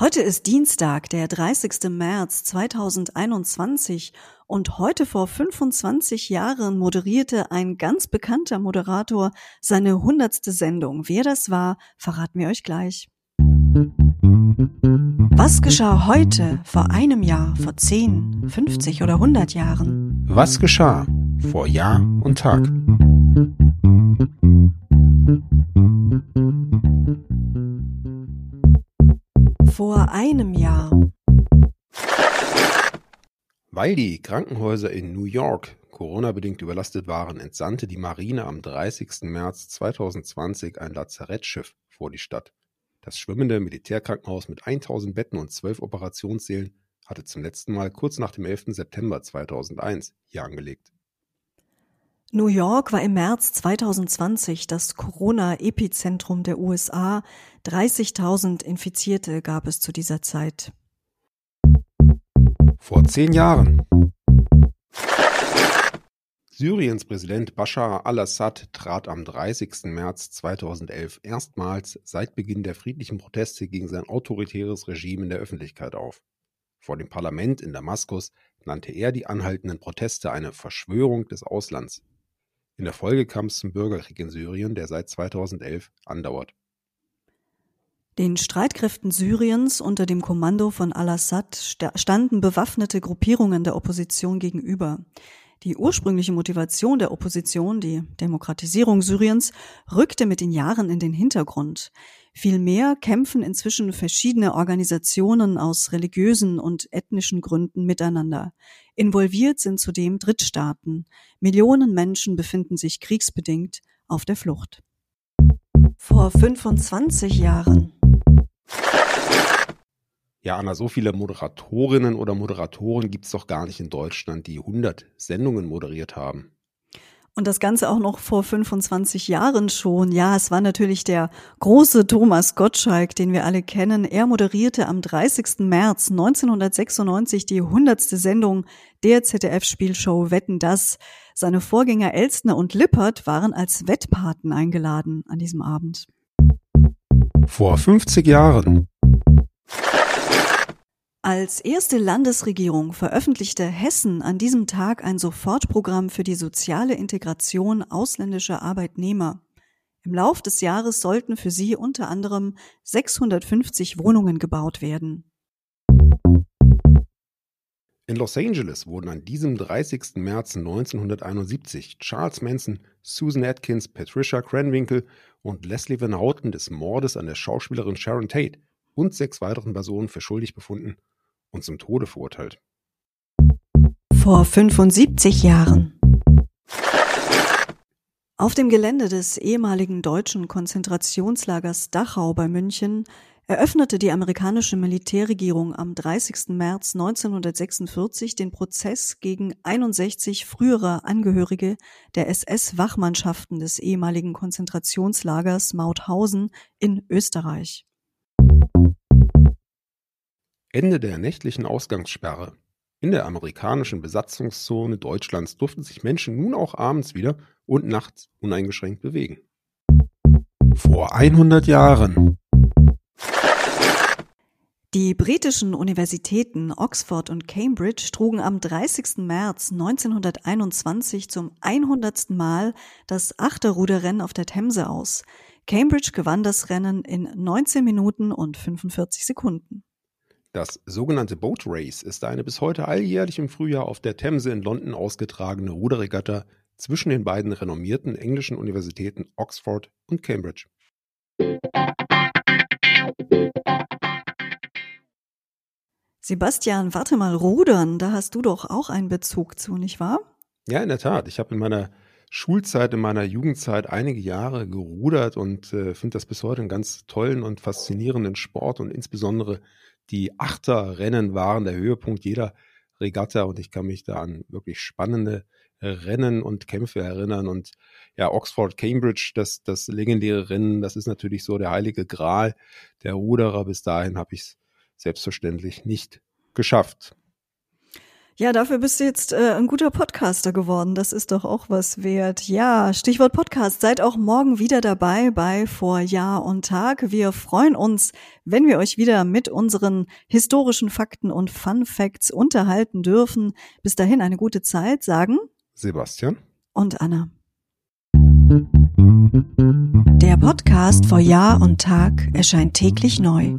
Heute ist Dienstag, der 30. März 2021 und heute vor 25 Jahren moderierte ein ganz bekannter Moderator seine hundertste Sendung. Wer das war, verraten wir euch gleich. Was geschah heute, vor einem Jahr, vor 10, 50 oder 100 Jahren? Was geschah vor Jahr und Tag? Vor einem Jahr. Weil die Krankenhäuser in New York Corona-bedingt überlastet waren, entsandte die Marine am 30. März 2020 ein Lazarettschiff vor die Stadt. Das schwimmende Militärkrankenhaus mit 1000 Betten und 12 Operationssälen hatte zum letzten Mal kurz nach dem 11. September 2001 hier angelegt. New York war im März 2020 das Corona-Epizentrum der USA. 30.000 Infizierte gab es zu dieser Zeit. Vor zehn Jahren. Syriens Präsident Bashar al-Assad trat am 30. März 2011 erstmals seit Beginn der friedlichen Proteste gegen sein autoritäres Regime in der Öffentlichkeit auf. Vor dem Parlament in Damaskus nannte er die anhaltenden Proteste eine Verschwörung des Auslands. In der Folge kam es zum Bürgerkrieg in Syrien, der seit 2011 andauert. Den Streitkräften Syriens unter dem Kommando von al-Assad standen bewaffnete Gruppierungen der Opposition gegenüber. Die ursprüngliche Motivation der Opposition, die Demokratisierung Syriens, rückte mit den Jahren in den Hintergrund. Vielmehr kämpfen inzwischen verschiedene Organisationen aus religiösen und ethnischen Gründen miteinander. Involviert sind zudem Drittstaaten. Millionen Menschen befinden sich kriegsbedingt auf der Flucht. Vor 25 Jahren. Ja, Anna, so viele Moderatorinnen oder Moderatoren gibt es doch gar nicht in Deutschland, die 100 Sendungen moderiert haben. Und das Ganze auch noch vor 25 Jahren schon. Ja, es war natürlich der große Thomas Gottschalk, den wir alle kennen. Er moderierte am 30. März 1996 die 100. Sendung der ZDF-Spielshow Wetten das. Seine Vorgänger Elstner und Lippert waren als Wettpaten eingeladen an diesem Abend. Vor 50 Jahren. Als erste Landesregierung veröffentlichte Hessen an diesem Tag ein Sofortprogramm für die soziale Integration ausländischer Arbeitnehmer. Im Lauf des Jahres sollten für sie unter anderem 650 Wohnungen gebaut werden. In Los Angeles wurden an diesem 30. März 1971 Charles Manson, Susan Atkins, Patricia Cranwinkle und Leslie Van Houten des Mordes an der Schauspielerin Sharon Tate und sechs weiteren Personen für schuldig befunden und zum Tode verurteilt. Vor 75 Jahren. Auf dem Gelände des ehemaligen deutschen Konzentrationslagers Dachau bei München eröffnete die amerikanische Militärregierung am 30. März 1946 den Prozess gegen 61 frühere Angehörige der SS-Wachmannschaften des ehemaligen Konzentrationslagers Mauthausen in Österreich. Ende der nächtlichen Ausgangssperre. In der amerikanischen Besatzungszone Deutschlands durften sich Menschen nun auch abends wieder und nachts uneingeschränkt bewegen. Vor 100 Jahren. Die britischen Universitäten Oxford und Cambridge trugen am 30. März 1921 zum 100. Mal das Achterruderrennen auf der Themse aus. Cambridge gewann das Rennen in 19 Minuten und 45 Sekunden. Das sogenannte Boat Race ist eine bis heute alljährlich im Frühjahr auf der Themse in London ausgetragene Ruderregatta zwischen den beiden renommierten englischen Universitäten Oxford und Cambridge. Sebastian, warte mal, Rudern, da hast du doch auch einen Bezug zu, nicht wahr? Ja, in der Tat. Ich habe in meiner Schulzeit, in meiner Jugendzeit einige Jahre gerudert und äh, finde das bis heute einen ganz tollen und faszinierenden Sport und insbesondere die Achterrennen waren der Höhepunkt jeder Regatta und ich kann mich da an wirklich spannende Rennen und Kämpfe erinnern. Und ja, Oxford, Cambridge, das, das legendäre Rennen, das ist natürlich so der heilige Gral der Ruderer. Bis dahin habe ich es selbstverständlich nicht geschafft. Ja, dafür bist du jetzt äh, ein guter Podcaster geworden. Das ist doch auch was wert. Ja, Stichwort Podcast. Seid auch morgen wieder dabei bei Vor Jahr und Tag. Wir freuen uns, wenn wir euch wieder mit unseren historischen Fakten und Fun Facts unterhalten dürfen. Bis dahin eine gute Zeit, sagen Sebastian und Anna. Der Podcast vor Jahr und Tag erscheint täglich neu.